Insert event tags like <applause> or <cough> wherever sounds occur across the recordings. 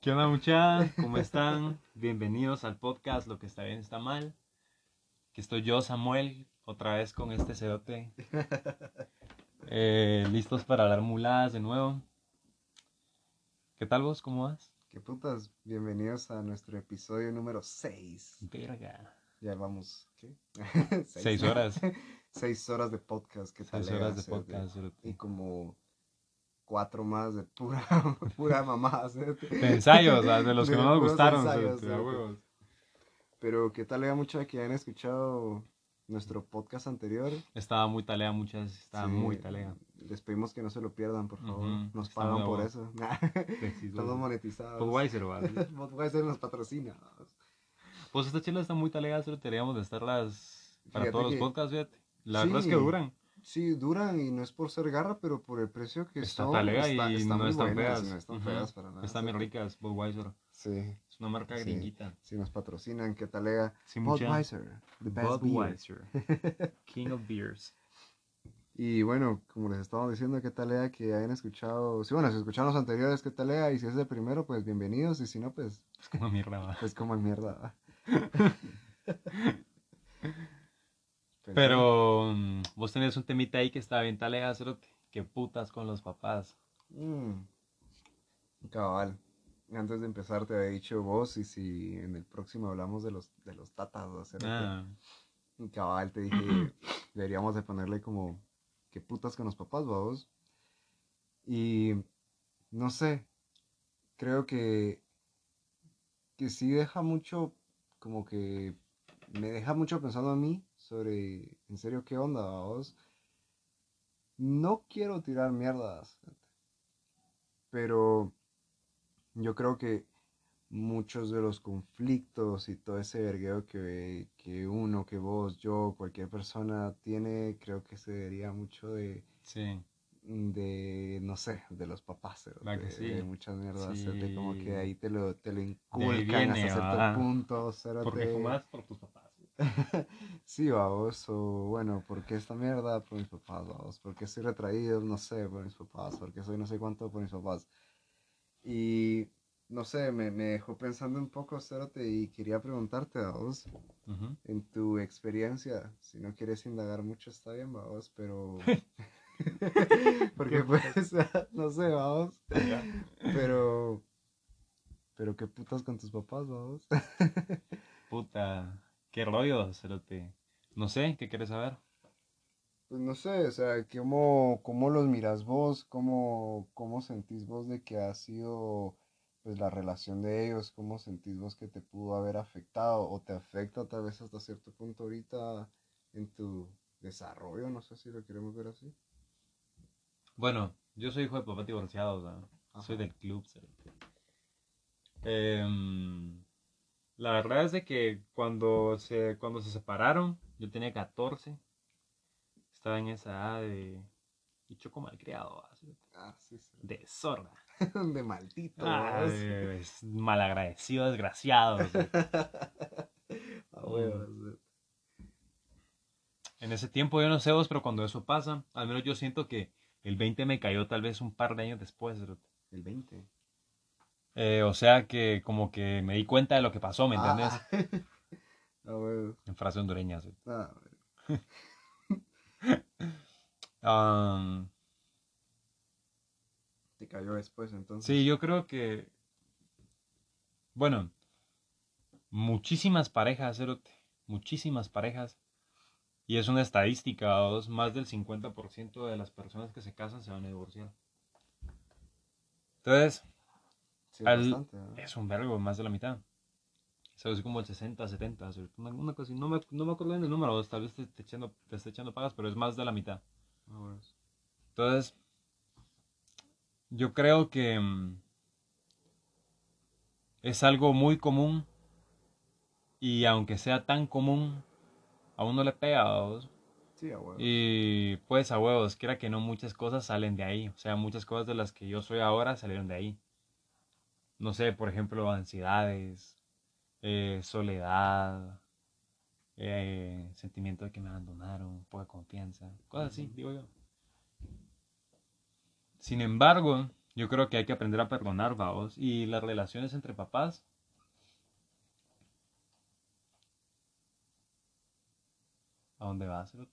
¿Qué onda muchachos? ¿Cómo están? Bienvenidos al podcast Lo que está bien está mal. Que estoy yo, Samuel, otra vez con este cedote. Eh, listos para hablar muladas de nuevo. ¿Qué tal vos? ¿Cómo vas? ¿Qué putas? Bienvenidos a nuestro episodio número 6. Verga. Ya vamos, ¿qué? <laughs> Seis horas. Seis horas de podcast. ¿Qué tal? Seis horas de cerote? podcast. cerote. Y como cuatro más de pura, <laughs> pura cerote. De ensayos, sea, de los que De no nos gustaron. ensayos, huevos. Pero ¿qué tal le mucho que hayan escuchado nuestro podcast anterior? Estaba muy talea, muchas. Estaba Sí, muy talea. Les pedimos que no se lo pierdan, por favor. Ujú, Nos está pagan por eso. <laughs> Estamos monetizados. Budweiser, va. <laughs> Budweiser nos patrocina. Pues esta chela está muy talega, solo deberíamos de estarlas para Fíjate todos los que- podcasts, fíjate. La Sí. verdad es que duran. Sí, duran y no es por ser garra, pero por el precio que Está son. talega está- y están no muy están buenas, feas. No están feas para nada. Están bien ricas, Budweiser. Sí, Es una marca Sí. gringuita. si nos patrocinan, ¿qué talega? Sí. Budweiser, the best beer. Budweiser. <laughs> King of Beers. Y bueno, como les estaba diciendo, ¿qué talega que hayan escuchado? Sí, bueno, si escucharon los anteriores, ¿qué talega? Y si es el primero, pues bienvenidos. Y si no, pues, Es como mierda, va. pues como mierda. <laughs> Pero mm, vos tenés un temita ahí que está bien talega, cerote. Qué putas con los papás. Mm, cabal. Antes de empezar te había dicho vos y si en el próximo hablamos de los, de los tatas, Ah, Y cabal, te dije, <clears throat> deberíamos de ponerle como, ¿qué putas con los papás, vamos? Y, no sé, creo que, que sí deja mucho, como que, me deja mucho pensando a mí sobre, en serio, ¿qué onda, vamos? No quiero tirar mierdas, pero yo creo que muchos de los conflictos y todo ese vergueo que, que uno, que vos, yo, cualquier persona tiene, creo que se debería mucho de, sí. de no sé, de los papás, de, sí. de muchas mierdas, cerote, como Sí. que ahí te lo, te lo inculcan viene, hasta cierto punto. Porque fumas por tus papás. <laughs> Sí, vamos, o bueno, ¿por qué esta mierda? Por mis papás, vamos, ¿por qué soy retraído? No sé, por mis papás, ¿por qué soy no sé cuánto? Por mis papás. Y, no sé, me, me dejó pensando un poco, Cerote, y quería preguntarte, vamos, en tu experiencia, si no quieres indagar mucho está bien, vamos, pero... <laughs> <laughs> Porque pues, no sé, vamos, pero... Pero qué putas con tus papás, vamos. Puta. Qué rollo, cerote. No sé, ¿qué quieres saber? Pues no sé, o sea, ¿cómo, cómo los miras vos? ¿Cómo, ¿Cómo sentís vos de que ha sido pues la relación de ellos? ¿Cómo sentís vos que te pudo haber afectado o te afecta tal vez hasta cierto punto ahorita en tu desarrollo? No sé si lo queremos ver así. Bueno, yo soy hijo de papá divorciado, o sea, soy del club. cerote. La verdad es de que cuando se, cuando se separaron, yo tenía 14, estaba en esa edad de bicho malcriado, ¿va? cerote, Ah, sí, sí. de sorda, <laughs> De maldito. ah, es malagradecido, desgraciado. o sea. A huevos, eh. En ese tiempo yo no sé vos, pero cuando eso pasa, al menos yo siento que el 20 me cayó tal vez un par de años después. El 20. Eh, o sea que como que me di cuenta de lo que pasó, ¿me entiendes? Ah. <laughs> En frase hondureña. Ah, bueno. <laughs> Te cayó después entonces. sí, yo creo que, bueno, muchísimas parejas, cerote, muchísimas parejas. Y es una estadística, dos, más del 50% de las personas que se casan se van a divorciar. Entonces, Sí, es al- bastante, ¿no? es un vergo, más de la mitad. O sea, es como el 60, 70, cerote, una, una cosa así. No me, no me acuerdo bien del número, tal vez te, esté echando, te esté echando pagas, pero es más de la mitad. Entonces, yo creo que mm, es algo muy común y aunque sea tan común, a uno le pega a vos. Sí, a huevos. Y pues a huevos, quiera que no, muchas cosas salen de ahí. O sea, muchas cosas de las que yo soy ahora salieron de ahí. No sé, por ejemplo, ansiedades, eh, soledad, eh, sentimiento de que me abandonaron, poca confianza, cosas así, digo yo. Sin embargo, Yo creo que hay que aprender a perdonar, vamos. Y las relaciones entre papás. ¿A dónde vas, cerote?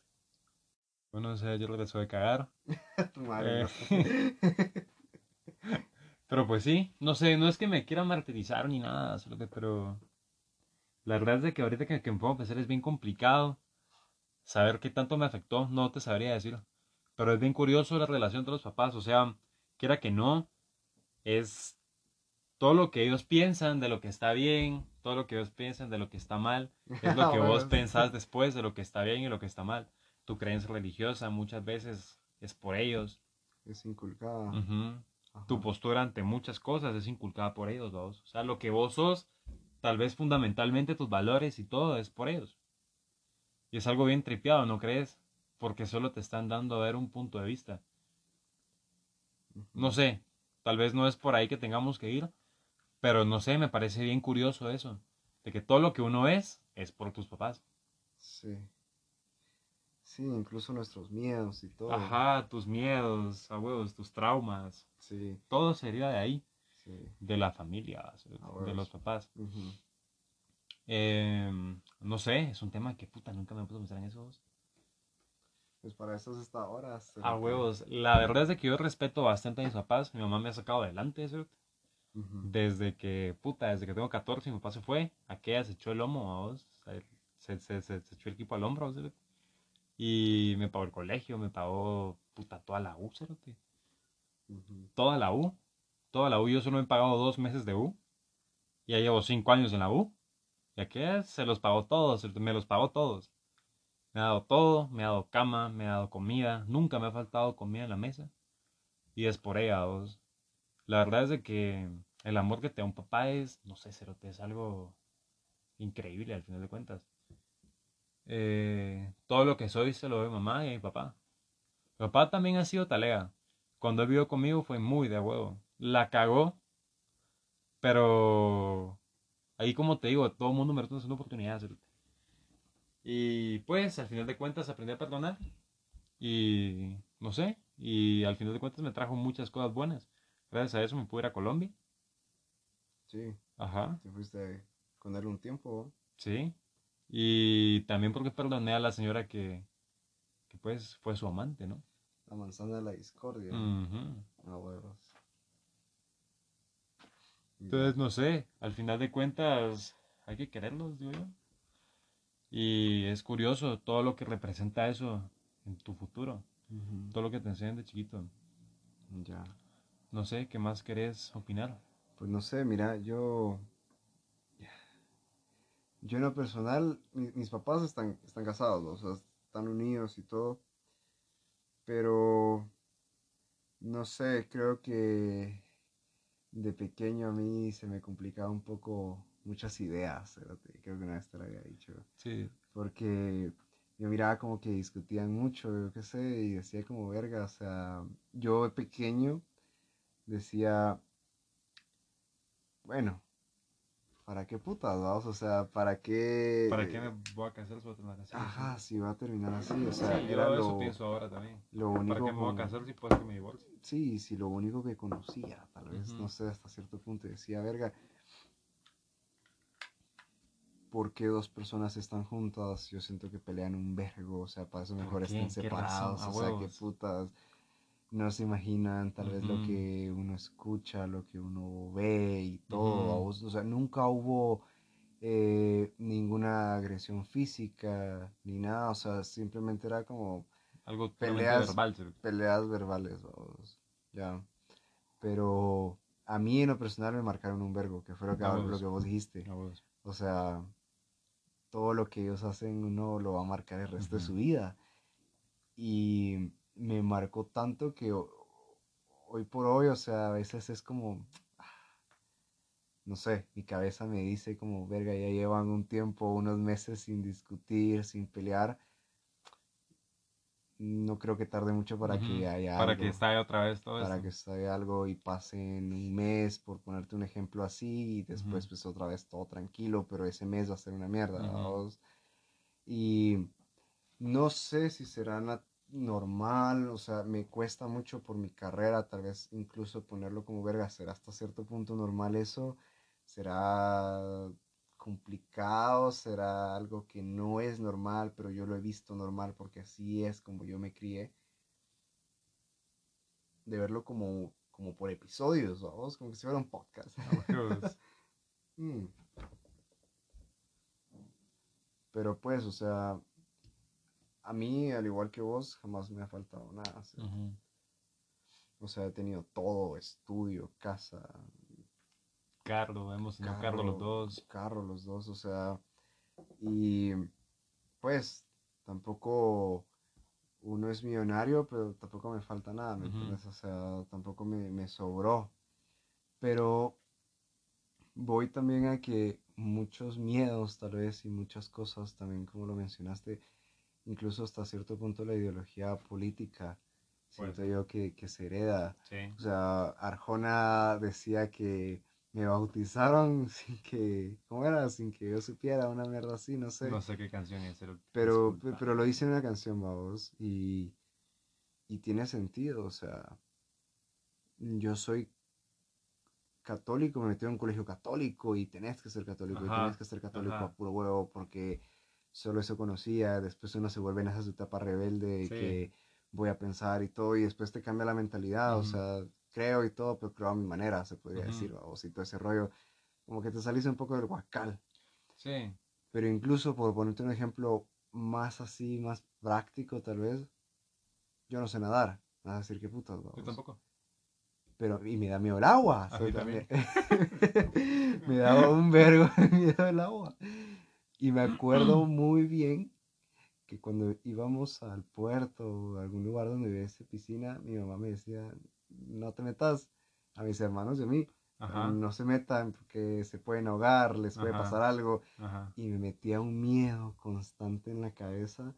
Bueno, o sea, yo regreso de cagar. <laughs> Tu madre. Eh, <laughs> Pero pues sí, no sé, no es que me quiera martirizar ni nada, pero la verdad es de que ahorita que, que me a pensar es bien complicado saber qué tanto me afectó, no te sabría decir. Pero es bien curioso la relación entre los papás, o sea, quiera que no, es todo lo que ellos piensan de lo que está bien, todo lo que ellos piensan de lo que está mal, <laughs> es lo que vos pensás después de lo que está bien y lo que está mal. Tu creencia religiosa muchas veces es por ellos. Es inculcada. Ujú. Ajá. Tu postura ante muchas cosas es inculcada por ellos, vos. O sea, lo que vos sos, tal vez fundamentalmente tus valores y todo es por ellos. Y es algo bien tripeado, ¿no crees? Porque solo te están dando a ver un punto de vista. No sé, tal vez no es por ahí que tengamos que ir, pero no sé, me parece bien curioso eso, de que todo lo que uno es es por tus papás. Sí. Sí, incluso nuestros miedos y todo. Ajá, tus miedos, a huevos, tus traumas, Sí, todo sería de ahí, sí. de la familia, A de los papás. Eh, no sé, es un tema que puta, nunca me puse a pensar en eso. Pues para eso es esta hora. A cerote. huevos, la verdad es de que yo respeto bastante a mis papás, mi mamá me ha sacado adelante. Ujú. Desde que, puta, desde que tengo 14, mi papá se fue. Aquella se echó el lomo, a vos. Se, se, se echó el equipo al hombro, ¿sí? Y me pagó el colegio, me pagó, puta, toda la U, cerote. Toda la U. Toda la U. Yo solo me he pagado dos meses de U. Ya llevo cinco años en la U. Y aquella se los pagó todos, me los pagó todos. Me ha dado todo, me ha dado cama, me ha dado comida. Nunca me ha faltado comida en la mesa. Y es por ella, vos. La verdad es de que el amor que te da un papá es, no sé, cerote, es algo increíble al final de cuentas. Eh, todo lo que soy se lo doy a mi mamá y a mi papá. Mi papá también ha sido talega. Cuando él vivió conmigo fue muy de huevo. La cagó, pero ahí como te digo, todo el mundo merece una oportunidad. Y pues al final de cuentas aprendí a perdonar. Y no sé, y al final de cuentas me trajo muchas cosas buenas. Gracias a eso me pude ir a Colombia. Sí, Ajá, te fuiste con él un tiempo. sí. Y también porque perdoné a la señora que, que pues fue su amante, ¿no? La manzana de la discordia. Ujú. A huevos. Entonces, no sé, al final de cuentas hay que quererlos, digo yo. Y es curioso todo lo que representa eso en tu futuro, todo lo que te enseñan de chiquito. Ya. No sé, ¿qué más querés opinar? Pues no sé, mira, yo. Yo en lo personal, mi- mis papás están, están casados, o sea, están unidos y todo. Pero. No sé, creo que de pequeño a mí se me complicaba un poco muchas ideas, cerote, creo que una vez te lo había dicho. Sí, Porque yo miraba como que discutían mucho, yo qué sé, y decía como verga, o sea, yo de pequeño decía, bueno, ¿para qué putas, vamos? O sea, ¿para qué? ¿para qué me voy a casar si voy a terminar así? Ajá, si va a terminar así, o sea, Sí, yo eso lo, pienso ahora también. lo ¿Para único qué me voy a casar si puedes que me divorcie? Sí, sí, lo único que conocía, tal vez, no sé, hasta cierto punto decía, verga, ¿por qué dos personas están juntas? Yo siento que pelean un vergo, o sea, para eso mejor qué? estén ¿Qué separados, o sea, huevos. putas, no se imaginan tal vez lo que uno escucha, lo que uno ve y todo, o sea, nunca hubo eh, ninguna agresión física ni nada, o sea, simplemente era como Algo Peleas- verbal. ¿sí? peleas verbales, vamos, ya. Pero a mí en lo personal me marcaron un vergo, que fue lo que, Vamos. lo que vos dijiste. Vos. O sea, todo lo que ellos hacen uno lo va a marcar el resto de su vida. Y me marcó tanto que ho- hoy por hoy, o sea, a veces es como, no sé, mi cabeza me dice como, verga, ya llevan un tiempo, unos meses sin discutir, sin pelear. No creo que tarde mucho para Ujú. que haya Para algo que estalle otra vez todo para que esté algo y pasen un mes, por ponerte un ejemplo así, y después Ujú. pues otra vez todo tranquilo, pero ese mes va a ser una mierda, Ujú. ¿vaos? Y no sé si será, normal, o sea, me cuesta mucho por mi carrera, tal vez incluso ponerlo como verga, será hasta cierto punto normal eso, será complicado, será algo que no es normal, pero yo lo he visto normal porque así es como yo me crié. De verlo como, como por episodios, vamos, como que si fuera un podcast. <laughs> Mm. Pero pues, o sea, a mí, al igual que vos, jamás me ha faltado nada. O sea, he tenido todo, estudio, casa. Carro, hemos tenido carro, los dos. Carro los dos, o sea, y pues tampoco uno es millonario, pero tampoco me falta nada, ¿me entiendes? O sea, tampoco me, me sobró. Pero voy también a que muchos miedos tal vez y muchas cosas también como lo mencionaste incluso hasta cierto punto la ideología política, siento yo que, que, se hereda. O sea, Arjona decía que me bautizaron <laughs> sin que, ¿cómo era? Sin que yo supiera una mierda así, no sé. No sé qué canción es. Pero, pero lo hice en una canción, vamos, y, y tiene sentido, o sea, yo soy católico, me metí en un colegio católico y tenés que ser católico, y tenés que ser católico a puro huevo porque solo eso conocía, después uno se vuelve en esa etapa rebelde que voy a pensar y todo, y después te cambia la mentalidad, o sea, creo y todo, pero creo a mi manera, se podría decir, o si todo ese rollo, como que te salís un poco del guacal. Sí. Pero incluso, por ponerte un ejemplo más así, más práctico tal vez, yo no sé nadar, vas a decir que putas, Yo tampoco. Pero, y me da miedo el agua. también. <laughs> me daba un vergo <laughs> miedo el agua. Y me acuerdo muy bien que cuando íbamos al puerto o a algún lugar donde hubiese piscina, mi mamá me decía, no te metas a mis hermanos y a mí. No se metan porque se pueden ahogar, les puede pasar algo. Y me metía un miedo constante en la cabeza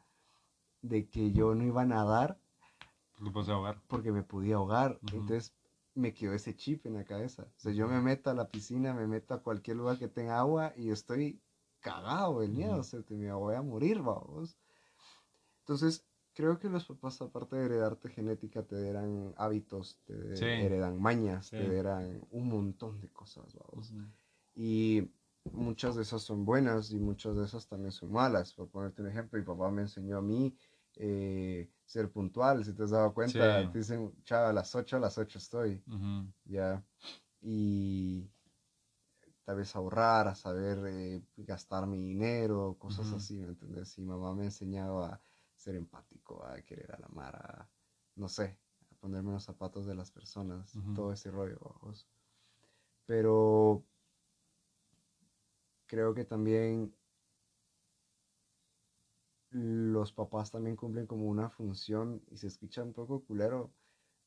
de que yo no iba a nadar. ahogar. Porque me podía ahogar. Entonces me quedó ese chip en la cabeza. O sea, yo me meto a la piscina, me meto a cualquier lugar que tenga agua y yo estoy cagado el miedo, o sea, te me voy a morir, vamos. Entonces, creo que los papás, aparte de heredarte genética, te heredan hábitos, te heredan mañas, te heredan un montón de cosas, vamos. Y muchas de esas son buenas y muchas de esas también son malas. Por ponerte un ejemplo, mi papá me enseñó a mí eh, ser puntual, si te has dado cuenta, te dicen, chava, a las 8, a las 8 estoy, ya. Y tal vez ahorrar, a saber eh, gastar mi dinero, cosas así, ¿me entiendes? Y mamá me ha enseñado a ser empático, a querer a la mar, a, no sé, a ponerme los zapatos de las personas, todo ese rollo, vamos. Pero creo que también los papás también cumplen como una función y se escucha un poco culero,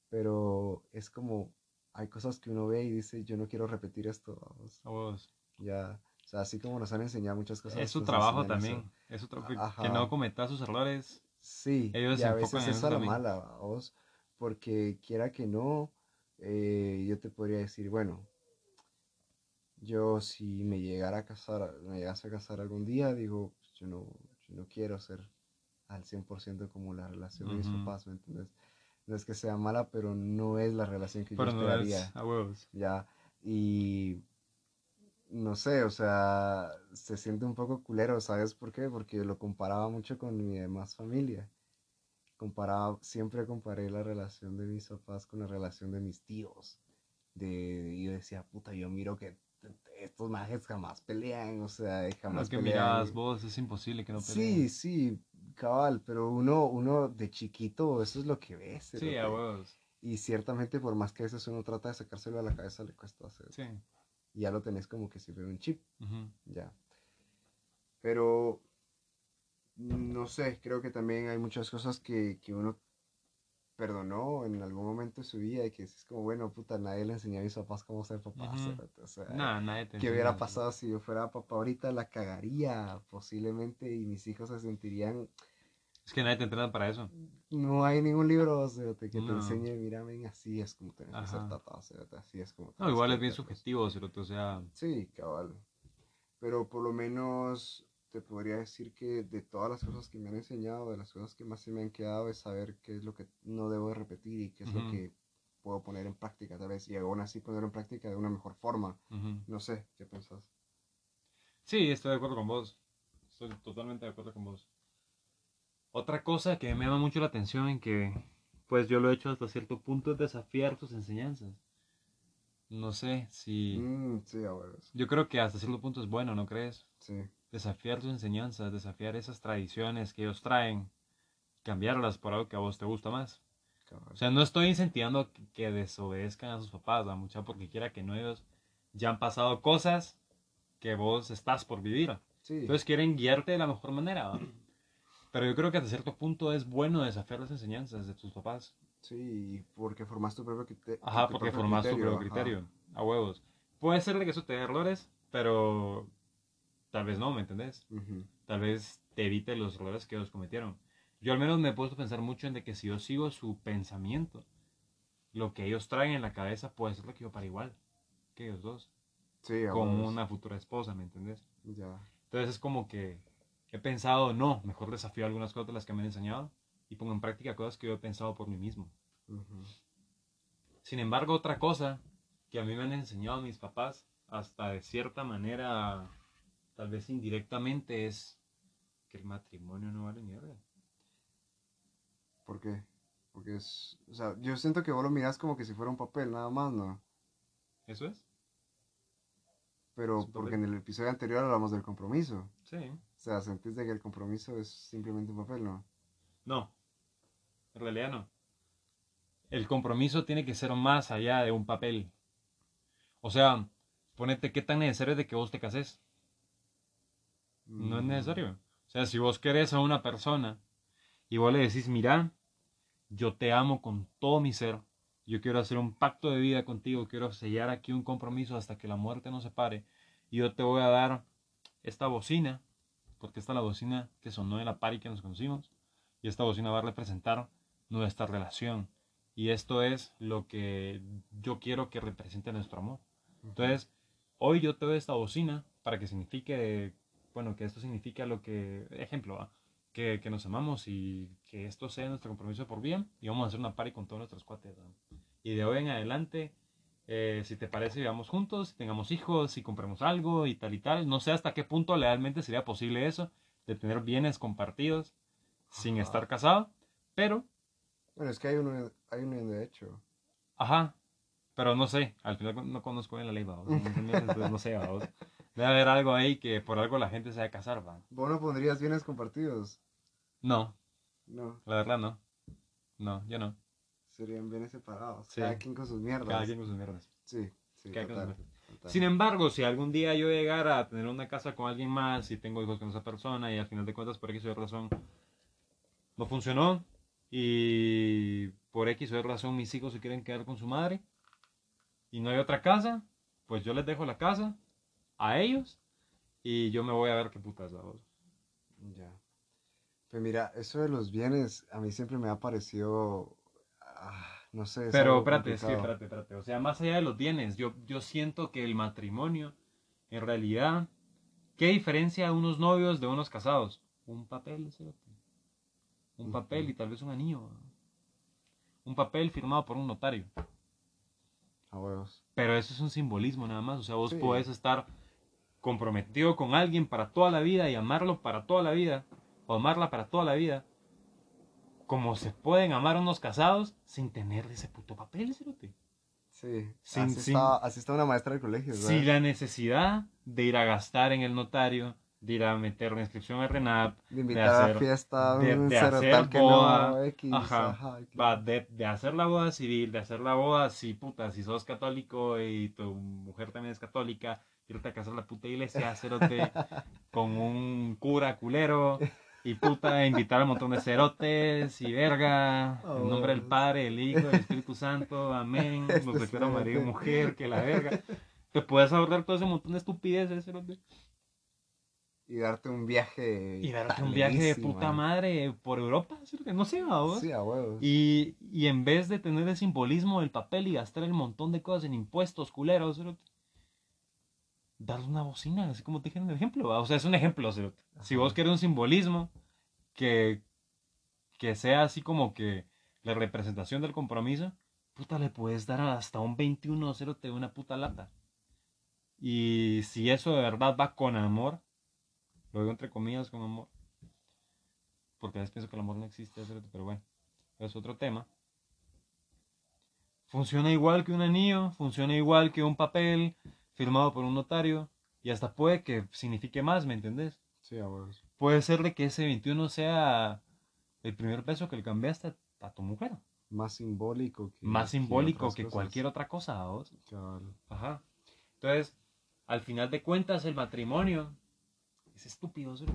pero es como hay cosas que uno ve y dice, yo no quiero repetir esto. Vamos. Ya, o sea, así como nos han enseñado muchas cosas. Es su pues, trabajo también. Es su que no cometa sus errores. Sí, ellos y a veces es a la mala, vos, porque quiera que no, eh, yo te podría decir, bueno, yo si me llegara a casar, me llegase a casar algún día, digo, pues, yo no, yo no quiero ser al 100% como la relación de mis papás, ¿me entiendes? No es que sea mala, pero no es la relación que yo esperaría. a huevos. Ya, y no sé, o sea, se siente un poco culero, ¿sabes por qué? Porque lo comparaba mucho con mi demás familia. Comparaba, siempre comparé la relación de mis papás con la relación de mis tíos. De, yo decía, puta, yo miro que estos majes jamás pelean, o sea, jamás Lo que mirabas vos, es imposible que no peleen. Sí, sí, cabal, pero uno, uno de chiquito, eso es lo que ves. Sí, a huevos. Y ciertamente, por más que a veces uno trata de sacárselo a la cabeza, le cuesta hacer. Sí. Y ya lo tenés como que si fuera un chip. Ya. Pero, no sé, creo que también hay muchas cosas que, que uno perdonó en algún momento de su vida y que es como, bueno, puta, nadie le enseñó a mis papás cómo ser papá. O sea, nadie te ¿qué hubiera pasado si yo fuera papá ahorita? La cagaría posiblemente y mis hijos se sentirían... Es que nadie te entrena para eso. No hay ningún libro o sea, que te enseñe, mira, ven, así es como tenés que ser papá, o sea, así es como... No, igual es bien subjetivo, o sea... Sí, cabal. Pero por lo menos te podría decir que de todas las cosas que me han enseñado, de las cosas que más se me han quedado es saber qué es lo que no debo de repetir y qué es lo que puedo poner en práctica tal vez y aún así ponerlo en práctica de una mejor forma. No sé, ¿qué pensás? Sí, estoy de acuerdo con vos. Estoy totalmente de acuerdo con vos. Otra cosa que me llama mucho la atención en que, pues yo lo he hecho hasta cierto punto es desafiar tus enseñanzas. No sé si... Mm, sí, abuelos. Yo creo que hasta cierto punto es bueno, ¿no crees? Sí, Desafiar tus enseñanzas, desafiar esas tradiciones que ellos traen, cambiarlas por algo que a vos te gusta más. O sea, no estoy incentivando que- desobedezcan a sus papás, ¿va? mucha porque quiera que no ellos ya han pasado cosas que vos estás por vivir. sí, Entonces quieren guiarte de la mejor manera. ¿va? Pero yo creo que hasta cierto punto es bueno desafiar las enseñanzas de tus papás. sí, porque formas tu propio criterio. Ajá, porque formas tu propio criterio. A huevos. Puede ser de que eso te dé errores, pero tal vez no, ¿me entendés? Tal vez te evite los errores que ellos cometieron. Yo al menos me he puesto a pensar mucho en de que si yo sigo su pensamiento, lo que ellos traen en la cabeza puede ser lo que yo para igual que ellos dos. Sí, a Como una futura esposa, ¿me entendés? Ya. Entonces es como que he pensado, no, mejor desafío algunas cosas de las que me han enseñado y pongo en práctica cosas que yo he pensado por mí mismo. Sin embargo, otra cosa que a mí me han enseñado mis papás, hasta de cierta manera, tal vez indirectamente, es que el matrimonio no vale mierda. ¿Por qué? Porque es. O sea, yo siento que vos lo mirás como que si fuera un papel, nada más, ¿no? ¿Eso es? Pero Es porque en el episodio anterior hablamos del compromiso. Sí. O sea, sentís de que el compromiso es simplemente un papel, ¿no? No, en realidad no. El compromiso tiene que ser más allá de un papel. O sea, ponete qué tan necesario es de que vos te cases. No es Mm, necesario. O sea, si vos querés a una persona y vos le decís, mira, yo te amo con todo mi ser, yo quiero hacer un pacto de vida contigo, quiero sellar aquí un compromiso hasta que la muerte nos separe, y yo te voy a dar esta bocina, porque esta es la bocina que sonó en la party que nos conocimos, y esta bocina va a representar nuestra relación. Y esto es lo que yo quiero que represente nuestro amor. Entonces, hoy yo te doy esta bocina para que signifique, bueno, que esto significa lo que, ejemplo, ¿va? que, que nos amamos y que esto sea nuestro compromiso por bien y vamos a hacer una party con todos nuestros cuates. Y de hoy en adelante, eh, si te parece, vivamos juntos, si tengamos hijos, si compremos algo y tal y tal. No sé hasta qué punto legalmente sería posible eso, de tener bienes compartidos sin Ajá. estar casado, pero, Bueno, es que hay uno, hay uno de hecho. ajá, pero no sé, al final no conozco bien la ley, ¿va? O sea, no, no sé, ¿va? Debe haber algo ahí que por algo la gente se va a casar, ¿va? ¿Vos no pondrías bienes compartidos? No, No, la verdad no. No, yo no. serían bienes separados. Sí. Cada quien con sus mierdas. Cada quien con sus mierdas. Sí, sí, Cada quien con total, sus mierdas. total. Sin embargo, si algún día yo llegara a tener una casa con alguien más y tengo hijos con esa persona y al final de cuentas por X o Y razón no funcionó y por X o Y razón mis hijos se quieren quedar con su madre y no hay otra casa, pues yo les dejo la casa a ellos y yo me voy a ver qué putas hago. Ya. Pues mira, eso de los bienes a mí siempre me ha parecido, ah, no sé. es Pero espérate, es que espérate, espérate. O sea, más allá de los bienes, yo, yo siento que el matrimonio, en realidad, ¿qué diferencia a unos novios de unos casados? Un papel, cerote. Un papel y tal vez un anillo. Un papel firmado por un notario. A huevos. Pero eso es un simbolismo nada más. O sea, vos Sí. podés estar comprometido con alguien para toda la vida y amarlo para toda la vida. O amarla para toda la vida. Como se pueden amar unos casados sin tener ese puto papel, cerote. Sí. Sin- así, sin- Está, así está una maestra del colegio, ¿verdad? sin la necesidad de ir a gastar en el notario, de ir a meter la inscripción al RENAP, De invitar hacer- a la fiesta de- de hacer que boda, no, X, ajá, ajá, X. va, de, de hacer la boda civil, de hacer la boda, si puta, si sos católico y tu mujer también es católica, irte a casar a la puta iglesia, cerote, con un cura culero, y puta, invitar a un montón de cerotes y verga, en nombre del Oh. Padre, del Hijo, del Espíritu Santo, amén, nos Este declara María cerote. mujer, que la verga. Te puedes ahorrar todo ese montón de estupideces, cerote. Y darte un viaje. Y darte un viaje de puta madre por Europa, cerote, no sé, vamos. Sí, a huevos. Y, y en vez de tener el simbolismo del papel y gastar el montón de cosas en impuestos culeros, cerote, darle una bocina, así como te dije en el ejemplo. ¿va? O sea, es un ejemplo. o sea, si vos querés un simbolismo que, que sea así como que la representación del compromiso, puta, le puedes dar hasta un 21-0 de una puta lata. Y si eso de verdad va con amor, lo digo entre comillas con amor, porque a veces pienso que el amor no existe, pero bueno, es otro tema. Funciona igual que un anillo, funciona igual que un papel firmado por un notario, y hasta puede que signifique más, ¿me entendés? Sí, a huevos. Puede ser de que ese 21 sea el primer beso que le cambiaste a tu mujer. Más simbólico que. Más simbólico que cosas. cualquier otra cosa, ¿vos? Cabal. Ajá. Entonces, al final de cuentas, el matrimonio es estúpido, ¿sí?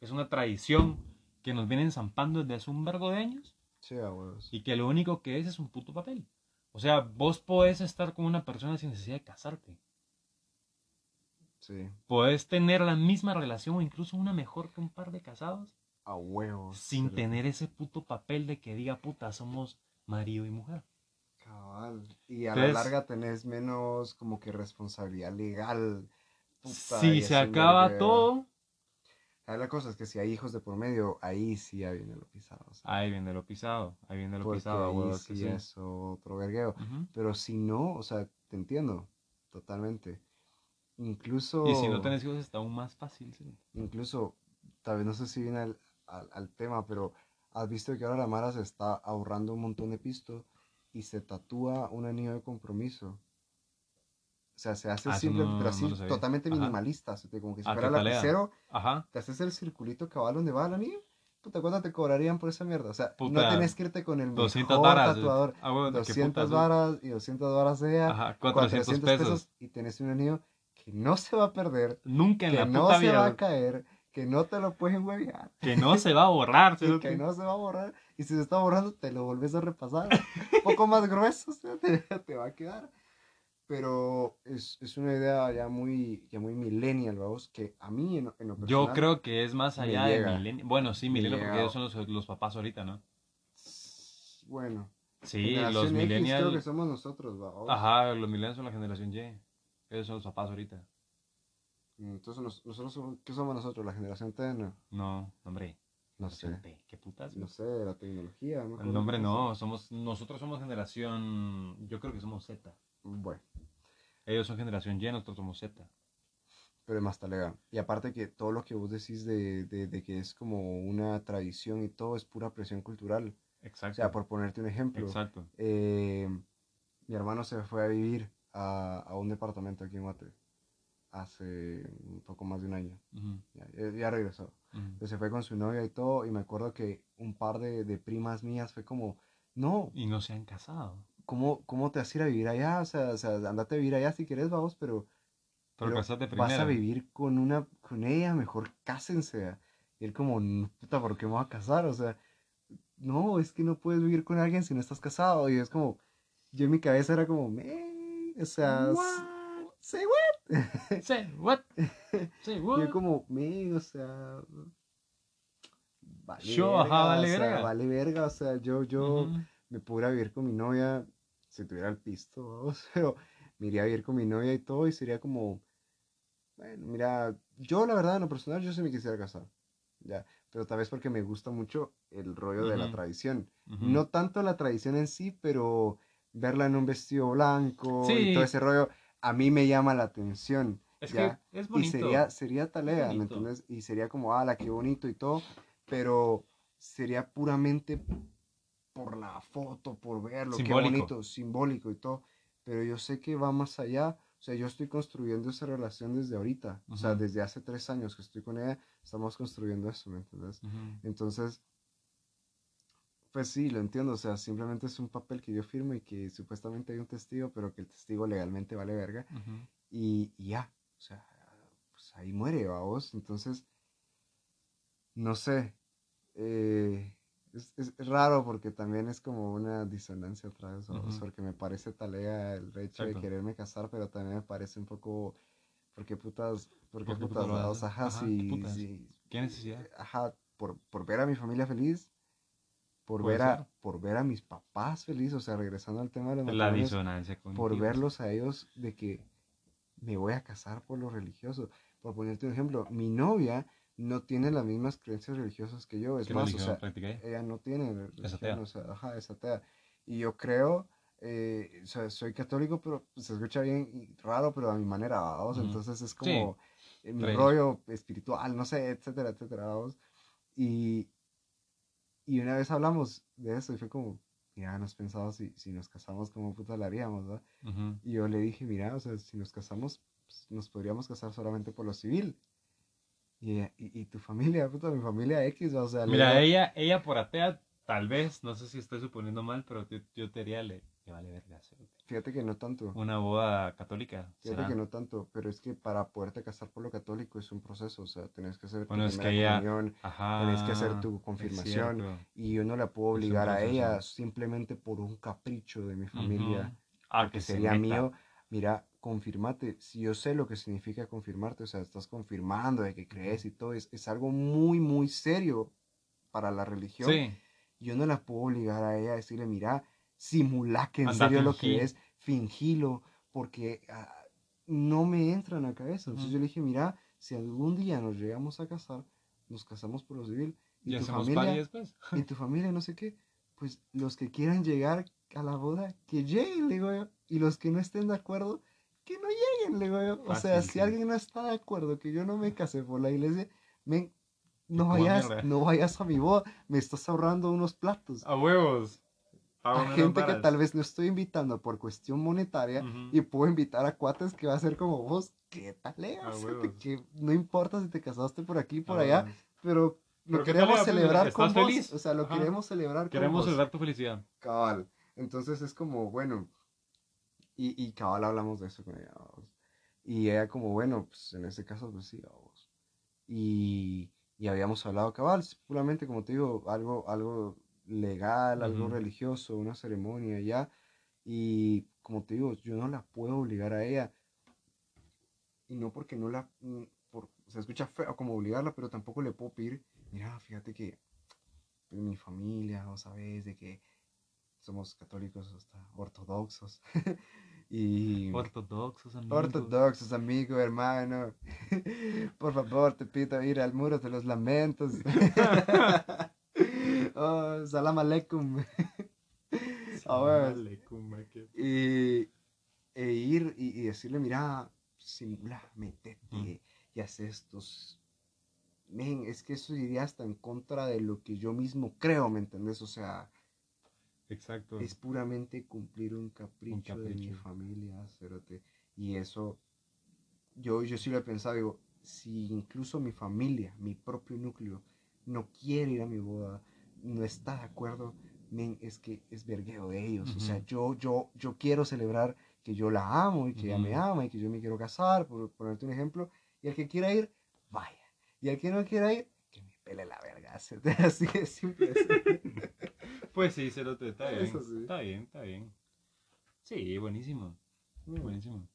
Es una tradición que nos vienen zampando desde hace un vergo de años Sí, a huevos. y que lo único que es es un puto papel. O sea, vos podés estar con una persona sin necesidad de casarte. Sí. Podés tener la misma relación o incluso una mejor que un par de casados A huevos. sin tener ese puto papel de que diga puta, somos marido y mujer. Cabal. Y a Entonces- la larga tenés menos como que responsabilidad legal. Puta, si se acaba todo, Ah, La cosa es que si hay hijos de por medio, ahí sí ya viene lo pisado. ahí viene lo pisado, ahí viene lo porque pisado, ahí huevos que sí sí. es otro vergueo. Pero si no, o sea, te entiendo totalmente. Incluso, Y si no tenés hijos está aún más fácil. sí. incluso, tal vez no sé si viene al, al- al tema, pero has visto que ahora la Mara se está ahorrando un montón de pisto y se tatúa un anillo de compromiso. O sea, se hace Ah, simple, no- pero así no totalmente Ajá. minimalista, así que como que si Ah, fuera lapicero, Ajá. te haces el circulito cabal donde va el anillo. Puta, ¿cuánto te cobrarían por esa mierda? O sea, no Puta, tenés que irte con el 200 mejor varas. tatuador. Ah, bueno, qué 200 putas, ¿no? varas y 200 varas de ella. Ajá, 400, pesos. y tenés un anillo que no se va a perder, Nunca en que la no puta se va a vida. caer, que no te lo pueden huevear, Que no se va a borrar. cerote. <laughs> que no se va a borrar. Y si se está borrando, te lo volvés a repasar. un poco más grueso, <laughs> o sea, te, te va a quedar. Pero es, es una idea ya muy, ya muy millennial, vamos, que a mí en, en lo Yo personal, creo que es más allá de milenio. Bueno, sí, milenio porque ellos son los, los papás ahorita, ¿no? Bueno, Sí, los X creo que millennials. somos nosotros, vamos. Ajá, los millennials son la generación Y. Ellos son los papás ahorita. Entonces, nos- nosotros, somos- ¿qué somos nosotros? ¿La generación T? No, No, hombre. no sé. ¿Qué putas? No sé, la tecnología. no me acuerdo El nombre no, somos, nosotros somos generación, yo creo que somos Z. Bueno, Ellos son generación Y, nosotros somos Z. pero es más talega. Y aparte que todo lo que vos decís de, de, de que es como una tradición y todo es pura presión cultural. Exacto. O sea, por ponerte un ejemplo, Exacto. eh, mi hermano se fue a vivir a, a un departamento aquí en Guate hace un poco más de un año. Ujú, Ya, ya- ya regresó. ujú. Entonces se fue con su novia y todo. Y me acuerdo que un par de, de primas mías fue como, no, Y no se han casado. ¿cómo, ¿cómo te vas a ir a vivir allá? O sea, o sea, andate a vivir allá si quieres, vamos, pero, Pero, pero casate vas primero. a vivir con una, con ella, mejor cásense. Y él como, "No, puta, ¿por qué me voy a casar? O sea, no, es que no puedes vivir con alguien si no estás casado. Y es como, yo en mi cabeza era como, "Me", o sea, What? say what? <laughs> Say what? Say what? yo como, me, o sea, vale Yo, ajá, vale o sea, verga. vale verga, o sea, yo, yo Ujú. me pudiera vivir con mi novia si tuviera el pisto, <laughs> vamos, pero me iría a vivir con mi novia y todo y sería como, bueno, mira, yo la verdad en lo personal yo sí me quisiera casar, ya, pero tal vez porque me gusta mucho el rollo de la tradición, no tanto la tradición en sí, pero verla en un vestido blanco y todo ese rollo, a mí me llama la atención. Es ya. que es Y sería, sería talea, ¿me entiendes? Y sería como, ah, la qué bonito y todo, pero sería puramente por la foto, por verlo, qué Simbólico. bonito, simbólico y todo. Pero yo sé que va más allá. O sea, yo estoy construyendo esa relación desde ahorita. O sea, desde hace tres años que estoy con ella, estamos construyendo eso, ¿me entiendes? Entonces, pues sí, lo entiendo. O sea, simplemente es un papel que yo firmo y que supuestamente hay un testigo, pero que el testigo legalmente vale verga Ujú. y, y ya, o sea, pues ahí muere, vamos. Entonces, no sé, eh, es, es raro porque también es como una disonancia otra vez, vamos, Ujú. porque me parece talega el hecho de quererme casar, pero también me parece un poco, porque putas, porque ¿Por qué putas, putas ajá, Ajá, sí, ¿qué putas? ¿Qué necesidad? ajá, por, por ver a mi familia feliz. Por ver, a, ser. por ver a mis papás felices, o sea, regresando al tema de los La disonancia por verlos a ellos de que me voy a casar por lo religioso. Por ponerte un ejemplo, mi novia no tiene las mismas creencias religiosas que yo. Es ¿Qué más, o religión sea, ella? no tiene Es atea. religión, o sea, ajá, es atea. Y yo creo, eh, o sea, soy católico, pero se escucha bien y raro, pero a mi manera, vamos. Ujú. Entonces es Sí. como eh, mi Reyes. rollo espiritual, no sé, etcétera, etcétera, vamos. Y, y una vez hablamos de eso y fue como, mira, ¿no has pensado si, si nos casamos, cómo puta la haríamos, ¿verdad? Y yo le dije, mira, o sea, si nos casamos, pues, nos podríamos casar solamente por lo civil. Y, ella, y, y tu familia, puta, mi familia X, o sea, Mira, ella, ella por atea, tal vez, no sé si estoy suponiendo mal, pero yo, yo te diría, le, le vale verga fíjate que no tanto, una boda católica. fíjate ¿será? que no tanto, pero es que para poderte casar por lo católico es un proceso, o sea, tenés que hacer tu Bueno, es que ella- comunión, Ajá. tenés que hacer tu confirmación, y yo no la puedo obligar a ella simplemente por un capricho de mi familia. Ujú. Ah, que que se sería meta. mío, mira, confirmate. Si yo sé lo que significa confirmarte, o sea, estás confirmando de que crees y todo, es, es algo muy, muy serio para la religión. Sí, Yo no la puedo obligar a ella a decirle, mira, simula que en serio lo que es, fingilo, porque ah, no me entra en la cabeza. Entonces yo le dije, mira, si algún día nos llegamos a casar, nos casamos por lo civil, y, y tu familia, después. <laughs> y tu familia no sé qué, pues los que quieran llegar a la boda, que lleguen, le digo yo. Y los que no estén de acuerdo, que no lleguen, le digo yo. O sea, si alguien no está de acuerdo que yo no me case por la iglesia, men, no vayas, no vayas a mi boda, me estás ahorrando unos platos. A huevos. A gente que tal vez no estoy invitando por cuestión monetaria y puedo invitar a cuates que va a ser como vos, ¿qué tal? eh? Que no importa si te casaste por aquí, por allá, huevos. pero lo Pero ¿qué tal, queremos celebrar con vos. feliz? O sea, lo Ajá. queremos celebrar con Queremos vos. celebrar tu felicidad. Cabal. Entonces es como, bueno, y, y cabal hablamos de eso con ella. Y ella como, bueno, pues en ese caso, pues sí, vamos. Y, y habíamos hablado cabal, puramente como te digo, algo, algo legal, algo religioso, una ceremonia ya. Y como te digo, yo no la puedo obligar a ella. Y no porque no la... mm, Por, se escucha feo como obligarla, pero tampoco le puedo pedir, mira, fíjate que pues, mi familia, vos sabés, de que somos católicos hasta ortodoxos. <laughs> y Ortodoxos, amigos. ortodoxos, amigo, hermano. <laughs> Por favor, te pido ir al muro de los lamentos. <laughs> oh, salam aleikum. <laughs> A ver. Dale, cumba, que- y, e ir y, y decirle, mira, simula, metete Mm. y haz estos. Men, es que eso iría hasta en contra de lo que yo mismo creo, ¿me entendés? O sea, Exacto. es puramente cumplir un capricho, de mi familia, cerote. Y eso, yo, yo sí lo he pensado, digo, si incluso mi familia, mi propio núcleo, no quiere ir a mi boda, no está de acuerdo, men, es que es vergueo de ellos. O sea, yo, yo, yo quiero celebrar que yo la amo y que ella me ama y que yo me quiero casar, por ponerte un ejemplo. Y el que quiera ir, vaya. Y el que no quiera ir, que me pele la verga. <laughs> Así de simple. <laughs> Pues sí, Cerote, está bien. Sí. Está bien, está bien. Sí, buenísimo. Mm. Buenísimo.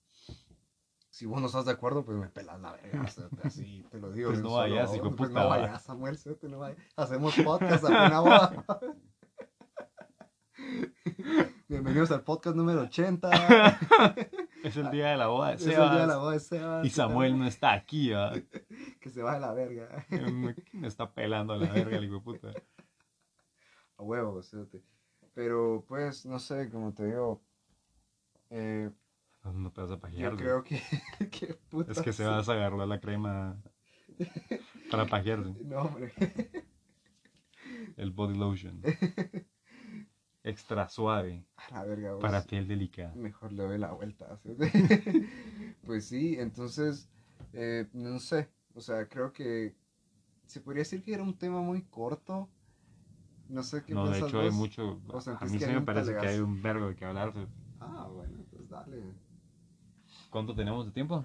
Si vos no estás de acuerdo, pues me pelas la verga. o sea, así te lo digo. Pues no vayas, hijo Pues puta, no va. vayas, Samuel, cerote, no vayas. Hacemos podcast a una boda. <laughs> Bienvenidos al podcast número 80. <laughs> Es el día de la boda de Es el día de la Sebas. boda de Sebas. Y Samuel no está aquí, ¿verdad? <laughs> Que se baje la verga. me, está pelando a la verga el hijo de puta. A huevo, cerote. Pero pues, no sé, como te digo. eh, No te vas a pajear. yo creo que. <laughs> que puta, Es que se vas a agarrar la crema para pajearse. No, hombre. <laughs> El body lotion. Extra suave A la verga, vos. para piel delicada. Mejor le doy la vuelta. ¿sí? <laughs> pues sí, entonces, eh, no sé, o sea, creo que se podría decir que era un tema muy corto. No sé qué No, de hecho hay mucho. ¿O A mí sí me parece que hay un vergo de que hablar. Ah, bueno, pues dale. ¿Cuánto tenemos de tiempo?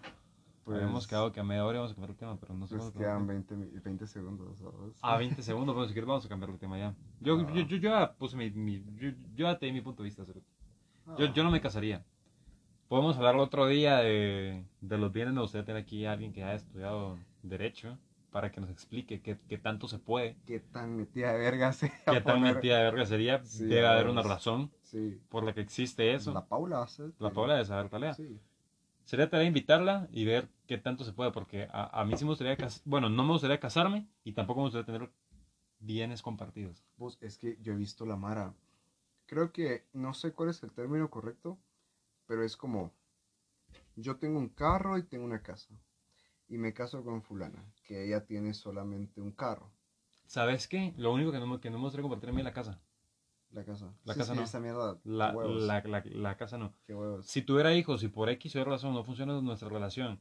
Pues, Habíamos quedado que a media hora íbamos a cambiar el tema, pero no sé pues cuánto quedan tenemos. 20, mi- 20 segundos. ¿sabes? Ah, 20 segundos, bueno, si quieres vamos a cambiar el tema ya. Yo, Ah. yo, yo, yo ya puse mi, mi- yo, yo ya te di mi punto de vista. Ah, Yo, yo no me casaría. Podemos hablar otro día de, de los bienes. Me gustaría tener aquí a alguien que haya estudiado Derecho para que nos explique qué, qué tanto se puede, Qué tan metida de verga se va qué a tan poner? metida de verga sería. Sí, Debe haber una es- razón Sí. por la que existe eso. La Paula. La Paula de saber talea. Sí. Sería tarea invitarla y ver qué tanto se puede, porque a, a mí sí me gustaría, bueno, no me gustaría casarme y tampoco me gustaría tener bienes compartidos. Vos, es que yo he visto la Mara. Creo que no sé cuál es el término correcto, pero es como yo tengo un carro y tengo una casa. Y me caso con fulana, que ella tiene solamente un carro. ¿Sabes qué? Lo único que no, me- que no me gustaría compartir a mí es la casa. La casa. La Sí, casa sí, no. esa mierda. La, la, la, la casa no. Qué huevos. Si tuviera hijos y por X o Y razón no funciona nuestra relación,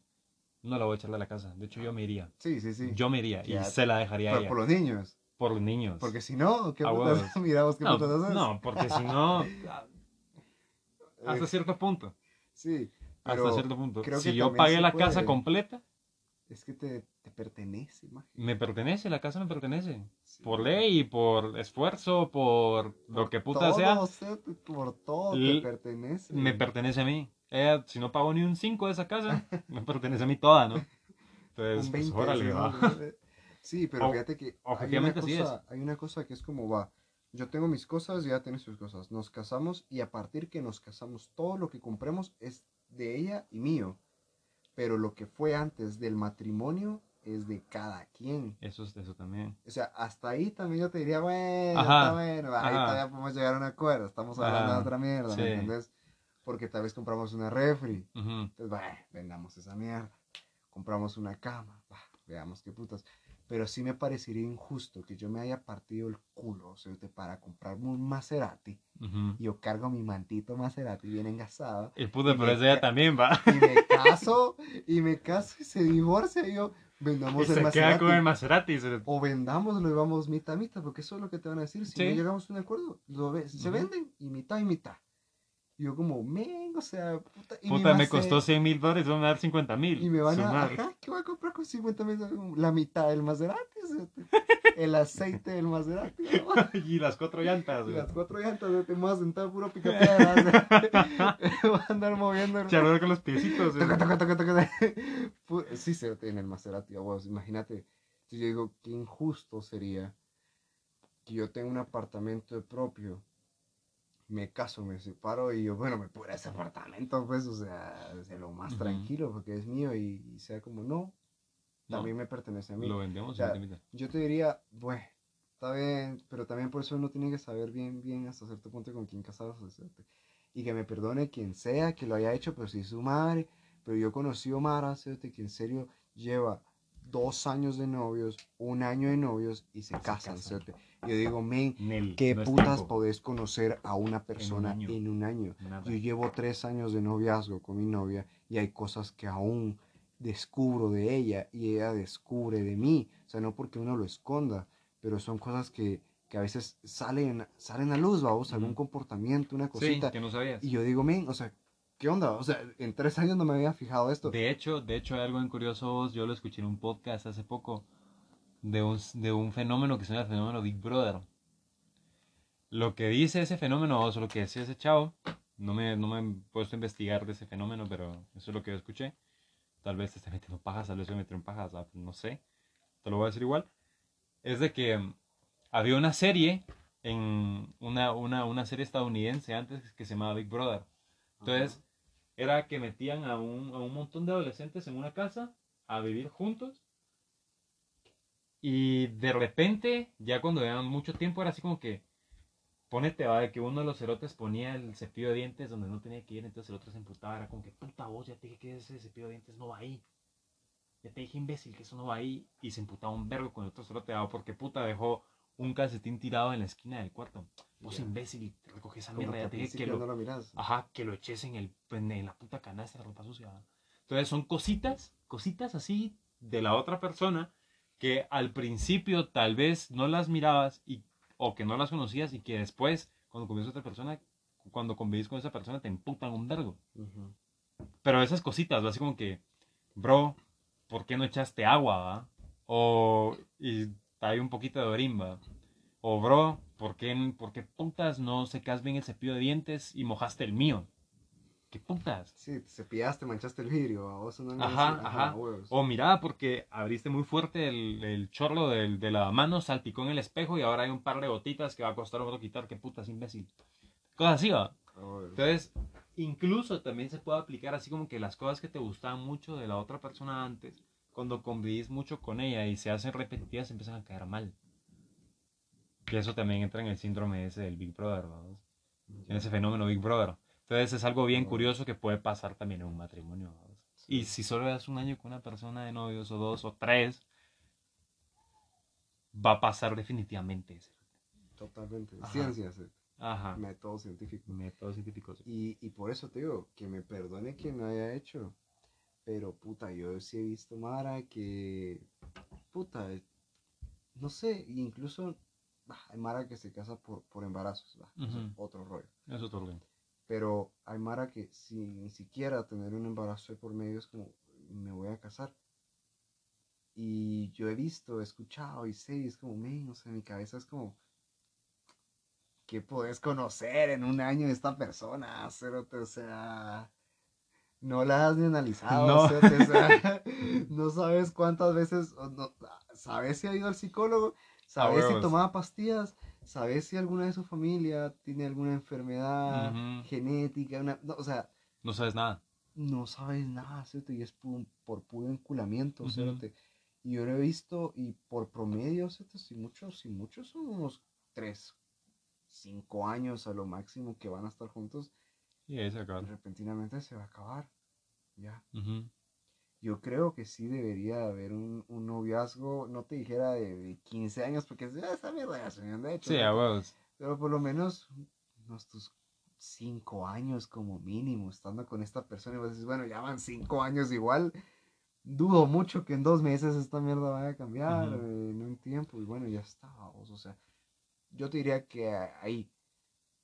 no la voy a echarle a la casa. De hecho, yo me iría. Sí, sí, sí. Yo me iría y se la dejaría a Pero ella. por los niños. Por los niños. Porque si no, ¿qué A putas? huevos. <laughs> Miramos qué no, putas haces. no, porque si no, Eh, hasta cierto punto. sí. Hasta cierto punto. creo Si que yo pagué la puede. casa completa, es que te, te pertenece, me pertenece, la casa me pertenece. Sí. Por ley, por esfuerzo, por lo que puta sea, por todo te pertenece. me pertenece a mí. Si no pago ni un 5 de esa casa, <laughs> me pertenece a mí toda, ¿no? Entonces, pues, 20, órale, sí, va. ¿no? Sí, pero O- fíjate que hay una, cosa, hay una cosa que es como va. Yo tengo mis cosas y ella tiene sus cosas. Nos casamos y a partir que nos casamos, todo lo que compremos es de ella y mío. Pero lo que fue antes del matrimonio es de cada quien. Eso es eso también. O sea, hasta ahí también yo te diría, bueno, Ajá, bueno, ahí ajá. todavía podemos llegar a un acuerdo. Estamos hablando Ajá, de otra mierda, sí. ¿me entendés? Porque tal vez compramos una refri. Ujú. Entonces, bueno, vendamos esa mierda. Compramos una cama. bah, veamos qué putas. Pero sí me parecería injusto que yo me haya partido el culo, o sea, para comprarme un Maserati. Ujú. Y yo cargo mi mantito Maserati bien engasado. El puto, Y pero me ca- también va. Y me caso, y me caso y se divorcia. Y yo, Y vendamos el se queda Maserati. con el Maserati. se- O vendámoslo y vamos mitad a mitad, porque eso es lo que te van a decir. Si Sí. no llegamos a un acuerdo, lo ve- se Ujú. venden y mitad y mitad. Y yo como, men, o sea, puta. Y Puta, me Maser- costó 100 mil dólares, van a dar 50 mil. Y me van a, ajá, ¿qué voy a comprar con 50 mil? La mitad del Maserati. El aceite del Maserati. ¿no? <laughs> y las cuatro llantas. Y güey. las cuatro llantas, te voy a sentar puro pica piedra. <laughs> voy a andar moviendo. el- Charlar con los piecitos. Toca, toca, toca, toca. <laughs> Sí, se en el Maserati, imagínate. Entonces yo digo, qué injusto sería que yo tenga un apartamento propio, me caso, me separo y yo, bueno, me pura ese apartamento, pues, o sea, de lo más tranquilo, porque es mío y, y sea como, no, No, también me pertenece a mí. Lo vendemos O sea, mitad. Yo te diría, bueno, está bien, pero también por eso uno tiene que saber bien, bien hasta cierto punto con quién casarse. Y que me perdone quien sea que lo haya hecho, pero si es su madre. Pero yo conocí a Omar, ¿cierto? que en serio lleva dos años de novios, un año de novios y se casan, casan. ¿cierto? Y yo digo, men, Nel, ¿qué no putas podés conocer a una persona año. en un año? Yo llevo tres años de noviazgo con mi novia y hay cosas que aún descubro de ella y ella descubre de mí. O sea, no porque uno lo esconda, pero son cosas que, que a veces salen, salen a luz, vamos, algún comportamiento, una Sí, cosita. que no sabías. Y yo digo, men, o sea, ¿qué onda? O sea, en tres años no me había fijado esto. De hecho, de hecho hay algo en curioso, yo lo escuché en un podcast hace poco de un, de un fenómeno que se llama el fenómeno Big Brother. Lo que dice ese fenómeno, o sea, lo que decía ese chavo, no me, no me he puesto a investigar de ese fenómeno, pero eso es lo que yo escuché. Tal vez te esté metiendo pajas, tal vez me metieron pajas, ah, no sé. Te lo voy a decir igual. Es de que mm, había una serie, en una, una, una serie estadounidense antes que se llamaba Big Brother. Entonces, era que metían a un, a un montón de adolescentes en una casa a vivir juntos. Y de repente, ya cuando llevan mucho tiempo, era así como que, ponete, va, de que uno de los cerotes ponía el cepillo de dientes donde no tenía que ir, entonces el otro se emputaba, era como que, puta voz, ya te dije que ese cepillo de dientes no va ahí. Ya te dije, imbécil, que eso no va ahí. Y se emputaba un vergo con el otro cerote, va, porque puta dejó un calcetín tirado en la esquina del cuarto. Vos, Ya. imbécil, recoge esa mierda, ya te dije que lo, no lo miras. Ajá, que lo eches en, el, en, en la puta canasta de ropa sucia. ¿va? Entonces son cositas, cositas así de la otra persona que al principio tal vez no las mirabas y, o que no las conocías y que después, cuando convives con otra persona, cuando convivís con esa persona, te emputan un vergo. Pero esas cositas, así como que, bro, ¿por qué no echaste agua? va? O y hay un poquito de orimba. O bro, ¿por qué, ¿por qué putas no secas bien el cepillo de dientes y mojaste el mío? ¿Qué putas? Sí, te cepillaste, manchaste el vidrio. a vos no Ajá, ajá. huevos. O mira, porque abriste muy fuerte el, el chorro del, de la mano, salpicó en el espejo y ahora hay un par de gotitas que va a costar otro quitar. ¿Qué putas, imbécil? Cosas así, va. Entonces, incluso también se puede aplicar así como que las cosas que te gustaban mucho de la otra persona antes, cuando convivís mucho con ella y se hacen repetitivas, empiezan a caer mal. Y eso también entra en el síndrome ese del Big Brother, ¿verdad? En ese fenómeno Big Brother. Entonces es algo bien curioso que puede pasar también en un matrimonio. ¿verdad? Y si solo das un año con una persona de novios o dos o tres, va a pasar definitivamente eso. Totalmente. Ajá. Ciencias, eh, Ajá. método científico. Métodos científicos. Y, y por eso te digo, que me perdone quien lo haya hecho. Pero puta, yo sí he visto Mara que. Puta, eh, no sé, incluso bah, hay Mara que se casa por, por embarazos, bah, eso es Ujú. otro rollo. Es todo bien. Pero hay Mara que sin ni siquiera tener un embarazo de por medio es como, me voy a casar. Y yo he visto, he escuchado y sé, y es como, men, o sea, mi cabeza es como, ¿qué podés conocer en un año de esta persona? Cerote? O sea, no la has ni analizado, No. cerote, o sea, <laughs> <laughs> no sabes cuántas veces, no, sabes si ha ido al psicólogo, sabes si tomaba pastillas, sabes si alguna de su familia tiene alguna enfermedad genética, una, no, o sea, No sabes nada. no sabes nada, ¿cierto? Y es pu- por puro enculamiento. ¿cierto? Y yo lo he visto, y por promedio, ¿cierto? Si muchos, si muchos son unos 3, 5 años a lo máximo que van a estar juntos, Y ahí se y repentinamente se va a acabar. Ya. Yo creo que sí debería haber un, un noviazgo, no te dijera de, de 15 años, porque es "Ah, esa mierda ya se me han hecho. Sí, a huevos. Pero por lo menos unos tus cinco años como mínimo estando con esta persona y vos dices, bueno, ya van cinco años igual. Dudo mucho que en dos meses esta mierda vaya a cambiar, Ujú. eh, en un tiempo, y bueno, ya está, vos, o sea, yo te diría que ahí.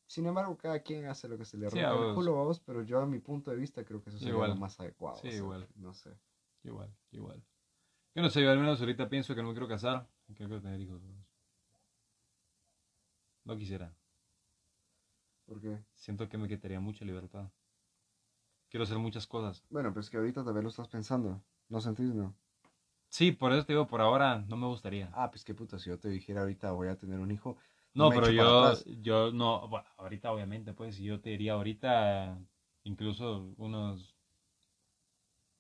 Sin embargo, cada quien hace lo que se le Sí, rompe a el culo, vos, pero yo a mi punto de vista creo que eso sería Igual. lo más adecuado. Sí, o sea, igual. No sé. Igual, igual. Yo no sé, yo al menos ahorita pienso que no me quiero casar. que quiero tener hijos. No quisiera. Porque, Siento que me quitaría mucha libertad. Quiero hacer muchas cosas. bueno, pues que ahorita también lo estás pensando. ¿No sentís, no? Sí, por eso te digo, por ahora no me gustaría. Ah, pues qué puta, si yo te dijera ahorita voy a tener un hijo, No, pero yo, yo no, bueno, ahorita obviamente, pues, yo te diría ahorita, incluso unos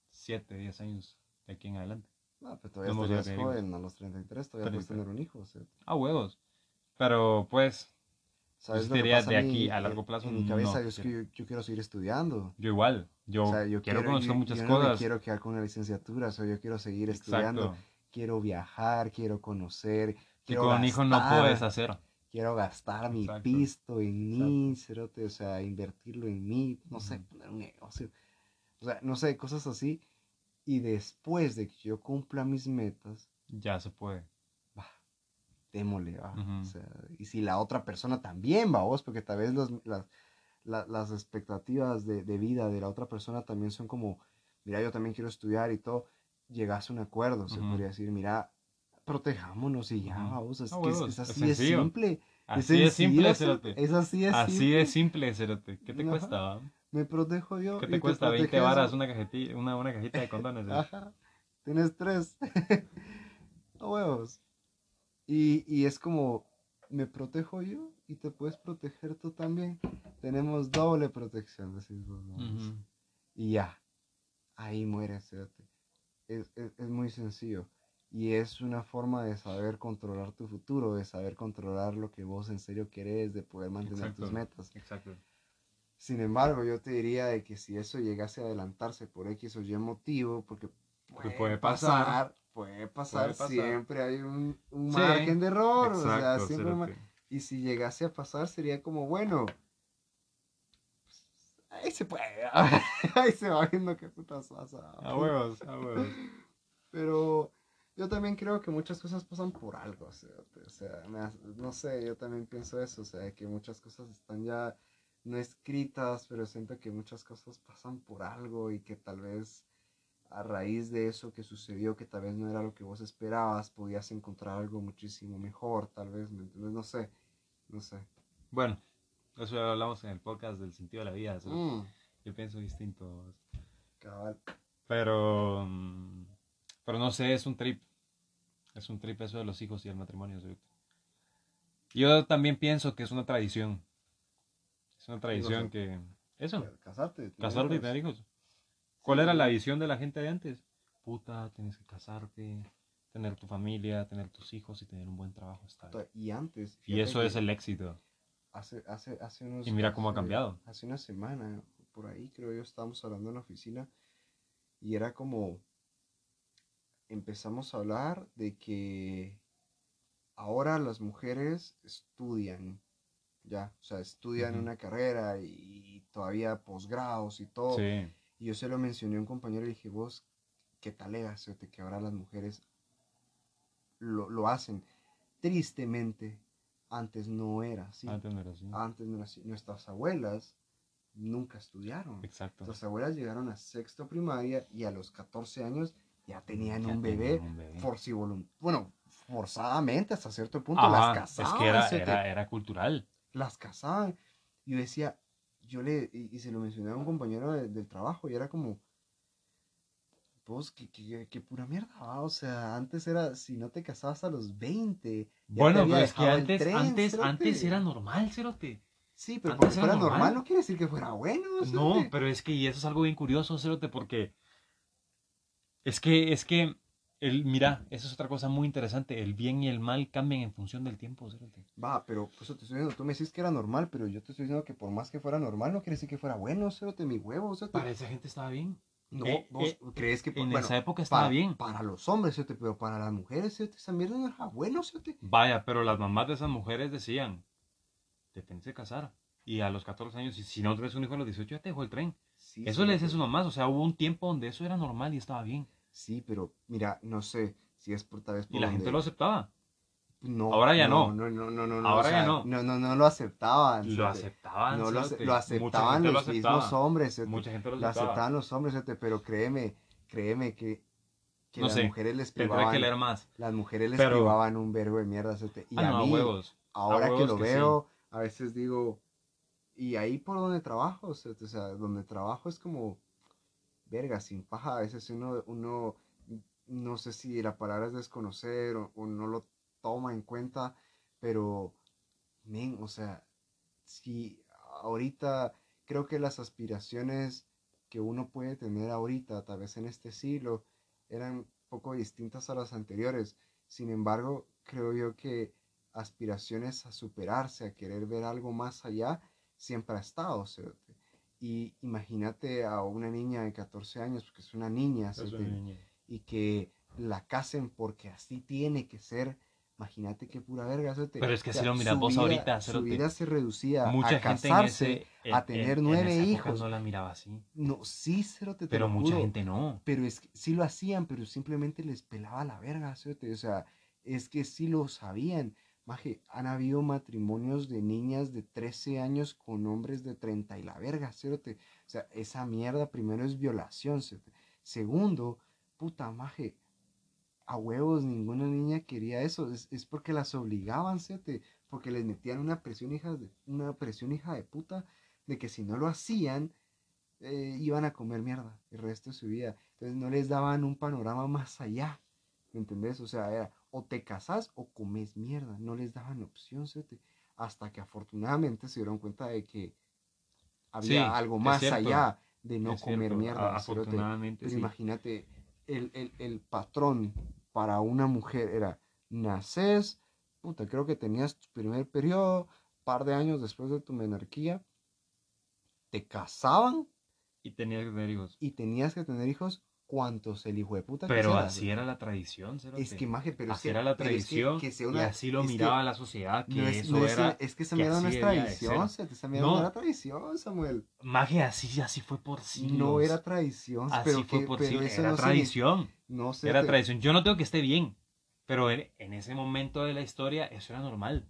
7, 10 años de aquí en adelante. No, pero todavía No estarías joven, a los 33 todavía puedes 30. tener un hijo. o sea, Ah, huevos. Pero, pues, ¿Sabes Yo lo que diría pasa de a mí? aquí a largo plazo, En mi cabeza no yo, que yo, yo quiero seguir estudiando. yo igual, yo, o sea, yo quiero, conocer yo- muchas yo no cosas. quiero quedar con una licenciatura, o sea, yo quiero seguir estudiando. Exacto. Quiero viajar, quiero conocer. Y Quiero con un hijo no gastar, puedes hacer. Quiero gastar mi Exacto. pisto en mí, cerote, o sea, invertirlo en mí, no sé, poner un negocio. O sea, no sé, cosas así. Y después de que yo cumpla mis metas, Ya se puede. va, démosle, va. Ujú. O sea, y si la otra persona también va, vos, porque tal vez los- las, la- las expectativas de, de vida de la otra persona también son como, mira, yo también quiero estudiar y todo, llegas a un acuerdo, se Ujú. podría decir, mira, protejámonos y ya, vamos, es Ah, que es, huevos, es es así de sencillo. simple. Así es simple, cerote. Es así de Así simple. de simple, cerote. ¿Qué te Ajá. cuesta? va? Me protejo yo. ¿Qué te cuesta? 20 proteges. varas una, cajetilla, una, una cajita de condones. eh? Ajá. Tienes tres. <laughs> A huevos. Y, y es como, me protejo yo y te puedes proteger tú también. Tenemos doble protección, decís vos, ¿no? Y ya. Ahí muere, cerote. Es, es, es muy sencillo. Y es una forma de saber controlar tu futuro, de saber controlar lo que vos en serio querés, de poder mantener Exacto. tus metas. Exacto. Sin embargo, yo te diría de que si eso llegase a adelantarse por X o Y motivo, porque puede, puede pasar, pasar. puede pasar, Puede pasar. siempre hay un, un Sí, margen de error, o sea, Exacto, siempre mar- y si llegase a pasar sería como, bueno, pues, ahí se puede, <laughs> ahí se va viendo qué putas pasa. A huevos, a huevos. Pero yo también creo que muchas cosas pasan por algo, o sea, o sea, me hace- no sé, yo también pienso eso, o sea, que muchas cosas están ya no escritas, pero siento que muchas cosas pasan por algo y que tal vez a raíz de eso que sucedió, que tal vez no era lo que vos esperabas, podías encontrar algo muchísimo mejor, tal vez, ¿me entiendes? No sé, no sé. Bueno, eso ya lo hablamos en el podcast del sentido de la vida. Mm, Yo pienso distinto. cabal. Pero, mm, pero no sé, es un trip. Es un trip eso de los hijos y el matrimonio. Yo también pienso que es una tradición. Es una tradición que, Eso, Casarte. casarte y tener hijos. ¿Cuál era la visión de la gente de antes? Puta, tienes que casarte, tener tu familia, tener tus hijos y tener un buen trabajo estable. Y antes. Y eso es el éxito. Hace, hace, hace unos. Y mira cómo ha hace- cambiado. Hace una semana, por ahí creo yo, estábamos hablando en la oficina. Y era como. Empezamos a hablar de que ahora las mujeres estudian. Ya, o sea, estudian una carrera y todavía posgrados y todo. Sí, Y yo se lo mencioné a un compañero y le dije, vos, ¿qué tal es que ahora las mujeres lo, lo hacen? Tristemente, antes no era así. antes no era así. Antes no era así. Nuestras abuelas nunca estudiaron. Exacto. Nuestras abuelas llegaron a sexto primaria y a los 14 años ya tenían Ya un tenían bebé, un bebé. Bueno, forzadamente hasta cierto punto Ajá, las casaban. es que era, cerote era, era cultural. las casaban. Y yo decía, yo le, y, y se lo mencioné a un compañero de- del trabajo y era como, pues, que, que, que pura mierda, O sea, antes era, si no te casabas a los 20. ya te Bueno, pero es que antes, tren, antes, cerote. antes era normal, cerote. Sí, pero antes porque era fuera normal. normal. no quiere decir que fuera bueno. No, pero es que, y eso es algo bien curioso, cerote, porque es que, es que, el, mira, eso es otra cosa muy interesante. El bien y el mal cambian en función del tiempo. Va, pero pues, eso te estoy diciendo, tú me decís que era normal, pero yo te estoy diciendo que por más que fuera normal, no quiere decir que fuera bueno, cerote, mi huevo, cerote. Para esa gente estaba bien. No, eh, vos eh, crees que En bueno, esa época estaba para, bien. para los hombres, cerote, pero para las mujeres, cerote, esa mierda no era bueno, cerote. Vaya, pero las mamás de esas mujeres decían, te tienes que casar. Y a los 14 años, y si no tienes un hijo a los 18, ya te dejó el tren. Sí, Eso le decía a sus mamás, o sea, hubo un tiempo donde eso era normal y estaba bien. Sí, pero mira, no sé si es por tal vez por Y la gente donde- lo aceptaba. No, Ahora ya no. No, no, no, no, no, Ahora o ya sea, no. No, no, no lo aceptaban. Lo aceptaban. No lo, lo aceptaban gente lo los aceptaba. mismos hombres. cerote. Mucha gente lo Lo aceptaba. aceptaban los hombres, cerote, pero créeme, créeme que, que No las sé, mujeres les privaban, que leer más. las mujeres les Pero- privaban un verbo de mierda, cerote. Y Ah, a no, a mí, huevos. ahora que huevos lo que sí. veo, a veces digo, y ahí por donde trabajo, o sea, donde trabajo es como, verga, sin paja, a veces uno, uno no sé si la palabra es desconocer o, no lo toma en cuenta, pero, men, o sea, si ahorita creo que las aspiraciones que uno puede tener ahorita, tal vez en este siglo, eran poco distintas a las anteriores. Sin embargo, creo yo que aspiraciones a superarse, a querer ver algo más allá, siempre ha estado. Y imagínate a una niña de 14 años, porque es una niña, y que la casen porque así tiene que ser. Imagínate qué pura verga. cerote. Pero es que O si lo miras vos vida- ahorita, su vida se reducía Mucha a gente en casarse, ese. a tener en- en nueve época hijos. No la miraba así. No, sí, te Pero lo mucha juro. gente no. Pero es que sí lo hacían, pero simplemente les pelaba la verga, cerote. O sea, es que sí lo sabían. Maje, han habido matrimonios de niñas de 13 años con hombres de 30 y la verga, cerote. O sea, esa mierda primero es violación, cerote. Segundo, puta maje, a huevos ninguna niña quería eso. Es, es porque las obligaban, cerote. Porque les metían una presión hija de, una presión hija de puta de que si no lo hacían, eh, iban a comer mierda el resto de su vida. Entonces no les daban un panorama más allá. ¿Me entendés? O sea, era o te casas o comes mierda. No les daban opción, Hasta que afortunadamente se dieron cuenta de que había Sí, algo más allá de no Es comer cierto, mierda. Afortunadamente, Pero sí. imagínate, el, el, el patrón para una mujer era, naces, puta, creo que tenías tu primer periodo, par de años después de tu menarquía, te casaban Y tenía que tener hijos. y tenías que tener hijos cuantos el hijo de puta Pero quisiera, así era la tradición, cerote. Es que maje, pero así que- era la es que- tradición. que sea y así lo que miraba la sociedad, que no es, eso no es- era... es que esa que mierda no es tradición, se- esa mierda No. no era tradición, Samuel. Magia, así, así fue por siglos. No era tradición, Así pero, fue que, por eso Era tradición. No sé, Era te- tradición. Yo no tengo que esté bien, pero en, en ese momento de la historia eso era normal.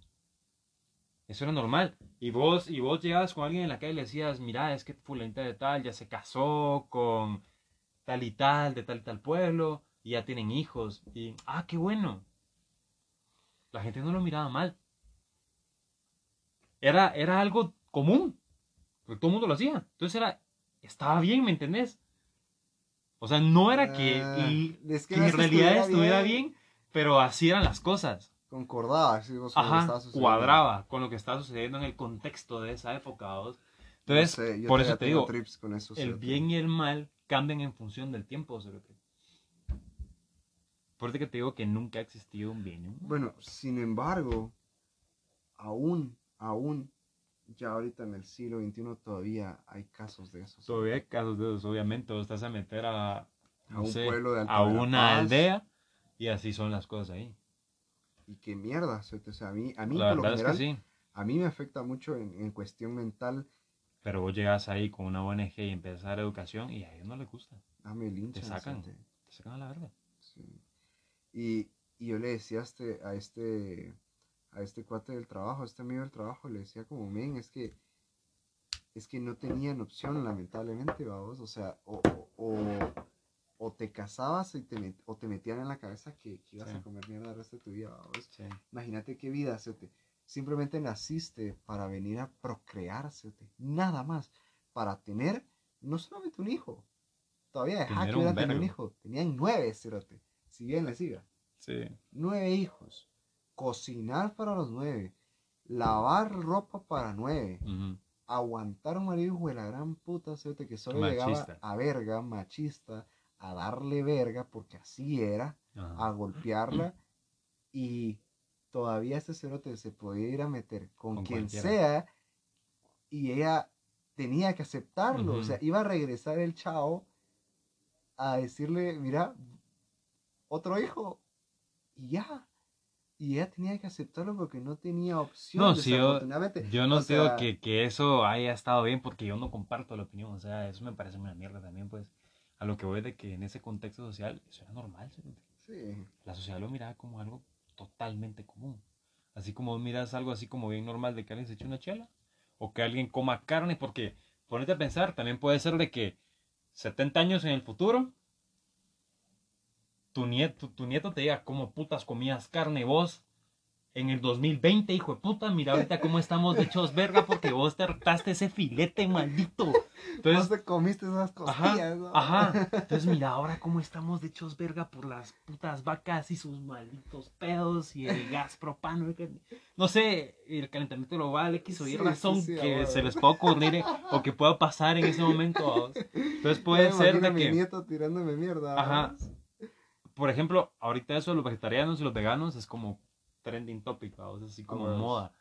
Eso era normal. Y vos, y vos llegabas con alguien en la calle y le decías, mira, es que fulanita de tal ya se casó con tal y tal, de tal y tal pueblo, y ya tienen hijos. Y, ah, qué bueno. La gente no lo miraba mal. Era, era algo común. Porque todo el mundo lo hacía. Entonces era, estaba bien, ¿me entendés? O sea, no era que, Ah, es que en realidad estuviera bien, pero así eran las cosas. Concordaba, sí, con lo que Ajá, cuadraba con lo que estaba sucediendo en el contexto de esa época. Entonces, sé, por eso te digo, trips con eso, el bien y el mal cambian en función del tiempo. Por eso que te digo que nunca ha existido un bien y un mal. Bueno, sin embargo, aún, aún, ya ahorita en el siglo XXI todavía hay casos de esos. Todavía hay casos de esos, obviamente. O estás a meter a, un sé, pueblo de Alta a una aldea y así son las cosas ahí. Y qué mierda, o sea, a mí, a mí La por lo es que sí. a mí me afecta mucho en, en cuestión mental. Pero vos llegas ahí con una ONG y empiezas a dar educación y a ellos no les gusta. Ah, me linchan. Te sacan. Te sacan a la verga. Sí. Y, y yo le decía a este, a este, a este cuate del trabajo, a este amigo del trabajo, le decía como, men, es que, es que no tenían opción, lamentablemente, vamos, o sea, o, o, o- te casabas y te met- o te metían en la cabeza que, que ibas Sí. a comer mierda el resto de tu vida, vamos. Sí. Imagínate qué vida, cerote. Simplemente naciste para venir a procrear, cerote. Nada más. Para tener no solamente un hijo. Todavía de Tener hack un hubieran tenido un hijo. Tenían nueve, cerote. Si bien les siga. Sí. Nueve hijos. Cocinar para los nueve. Lavar ropa para nueve. Aguantar un marido de la gran puta, cerote, que solo Machista. llegaba a verga, machista, a darle verga, porque así era a golpearla <clears throat> y todavía este cerote se podía ir a meter con, Con quien cualquiera. sea y ella tenía que aceptarlo. O sea, iba a regresar el chavo a decirle, mira, otro hijo y ya. Y ella tenía que aceptarlo porque no tenía opción. No, sí, yo, no O digo sea, que, que eso haya estado bien porque yo no comparto la opinión. O sea, eso me parece una mierda también, pues. A lo que voy de que en ese contexto social eso era normal. ¿sí? Sí, La sociedad lo miraba como algo totalmente común. Así como miras algo así como bien normal de que alguien se eche una chela o que alguien coma carne, porque ponete a pensar, también puede ser de que 70 años en el futuro tu nieto, tu nieto te diga cómo putas comías carne vos en el 2020, hijo de puta, mira ahorita cómo estamos de hechos verga porque vos te hartaste ese filete maldito. Vos Entonces, te comiste esas costillas, ¿no? Ajá. <laughs> Entonces, mira, ahora cómo estamos de hechos verga por las putas vacas y sus malditos pedos y el <laughs> gas propano. No sé, el calentamiento global, X o Y Sí, razón sí, sí, que se les pueda ocurrir eh, o que pueda pasar en ese momento. Entonces, puede ser de mi que, nieto tirándome mierda. Ajá. por ejemplo, ahorita eso de los vegetarianos y los veganos es como trending topic, vamos, así como huevos. moda.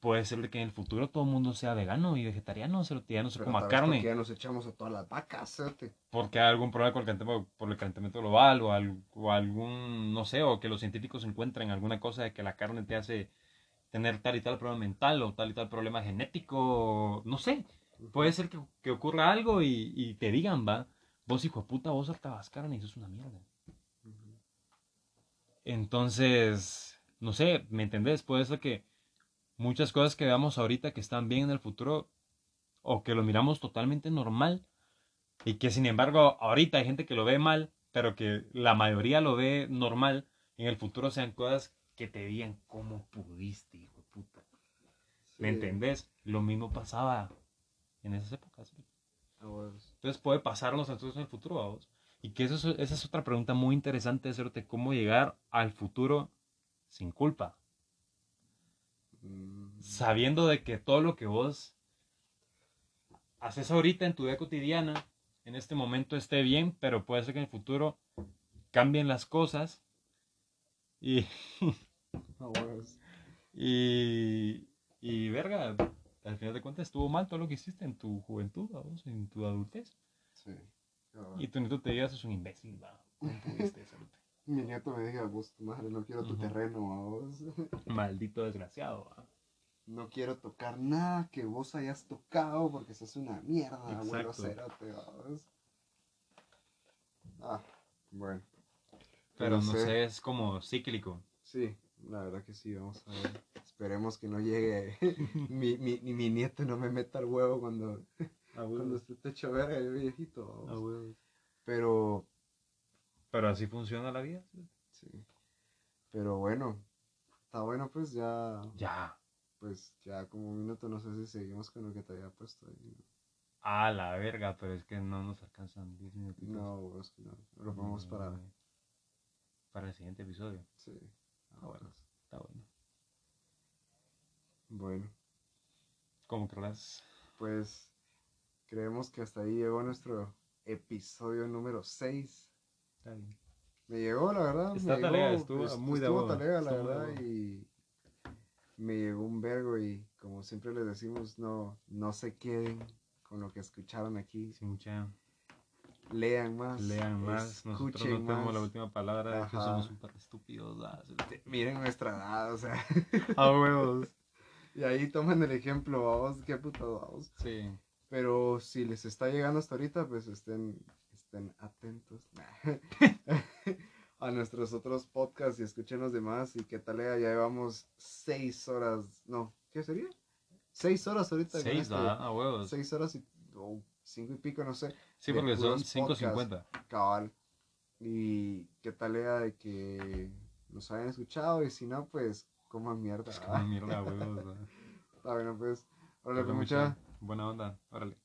Puede ser que en el futuro todo el mundo sea vegano y vegetariano, se lo ya no se Pero coma carne. porque ya nos echamos a todas las vacas, porque hay algún problema con el calentamiento, por el calentamiento global o, al- o algún, no sé, o que los científicos encuentren alguna cosa de que la carne te hace tener tal y tal problema mental o tal y tal problema genético, o no sé. Puede ser que, que ocurra algo y, y te digan, va, vos hijo de puta, vos hartabas carne y eso es una mierda. Entonces, no sé, ¿me entendés? Puede ser que muchas cosas que veamos ahorita que están bien en el futuro o que lo miramos totalmente normal y que sin embargo ahorita hay gente que lo ve mal, pero que la mayoría lo ve normal, en el futuro sean cosas que te digan cómo pudiste, hijo de puta. ¿Me entendés? Lo mismo pasaba en esas épocas. A. Entonces puede pasarnos entonces en el futuro, vamos. Y que eso es- esa es otra pregunta muy interesante, hacerte cómo llegar al futuro sin culpa, Mm, sabiendo de que todo lo que vos haces ahorita en tu vida cotidiana, en este momento esté bien, pero puede ser que en el futuro cambien las cosas y, <laughs> y, y verga, al final de cuentas estuvo mal todo lo que hiciste en tu juventud, vamos, en tu adultez. Sí. Y tu nieto te diga, sos un imbécil, va. ¿Cómo pudiste? Mi nieto me dijo, vos, tu madre, no quiero tu terreno, a vos. <laughs> Maldito desgraciado, va. No quiero tocar nada que vos hayas tocado porque sos una mierda, abuelo Exacto. cerote, a vos. Ah, bueno. Pero no sé, es como cíclico. Sí, la verdad que sí, vamos a ver. Esperemos que no llegue <laughs> mi, mi, ni mi nieto no me meta el huevo cuando, cuando esté hecho verga el viejito. Pero, Pero así funciona la vida. sí. Pero bueno, está bueno pues ya, Ya. pues ya como un minuto, no sé si seguimos con lo que te había puesto ahí. A la verga, pero es que no nos alcanzan 10 minutitos. No, es que no, lo para, Mm, Para el siguiente episodio. sí. Ah, bueno. Está bueno. Bueno, ¿Cómo creas? pues creemos que hasta ahí llegó nuestro episodio número 6. Está bien. Me llegó, la verdad. Está me talega, llegó, estuvo est- muy estuvo talega, la estuvo verdad, y me llegó un vergo y como siempre les decimos, no, no se queden con lo que escucharon aquí. Sí, mucha. Lean más. Lean más. Nosotros no escuchen tenemos la más. última palabra. Que somos un par de estúpidos. ah. Miren nuestra edad, o sea. <laughs> A huevos. y ahí toman el ejemplo, vamos, qué puto vamos. Sí. Pero si les está llegando hasta ahorita, pues estén, estén atentos <laughs> a nuestros otros podcasts y escuchen los demás. Y qué tal, ya llevamos seis horas, no, ¿qué sería? Seis horas ahorita. Seis, este- ¿verdad? A huevos. Seis horas y o cinco y pico, no sé, Sí, porque son puros 5.50. cabal. Y qué tal de que nos hayan escuchado y si no, pues coman mierda. Es ¿verdad? como mierda, huevos. <laughs> Está bueno, pues. Ahora Pero mucha. Buena onda. Órale.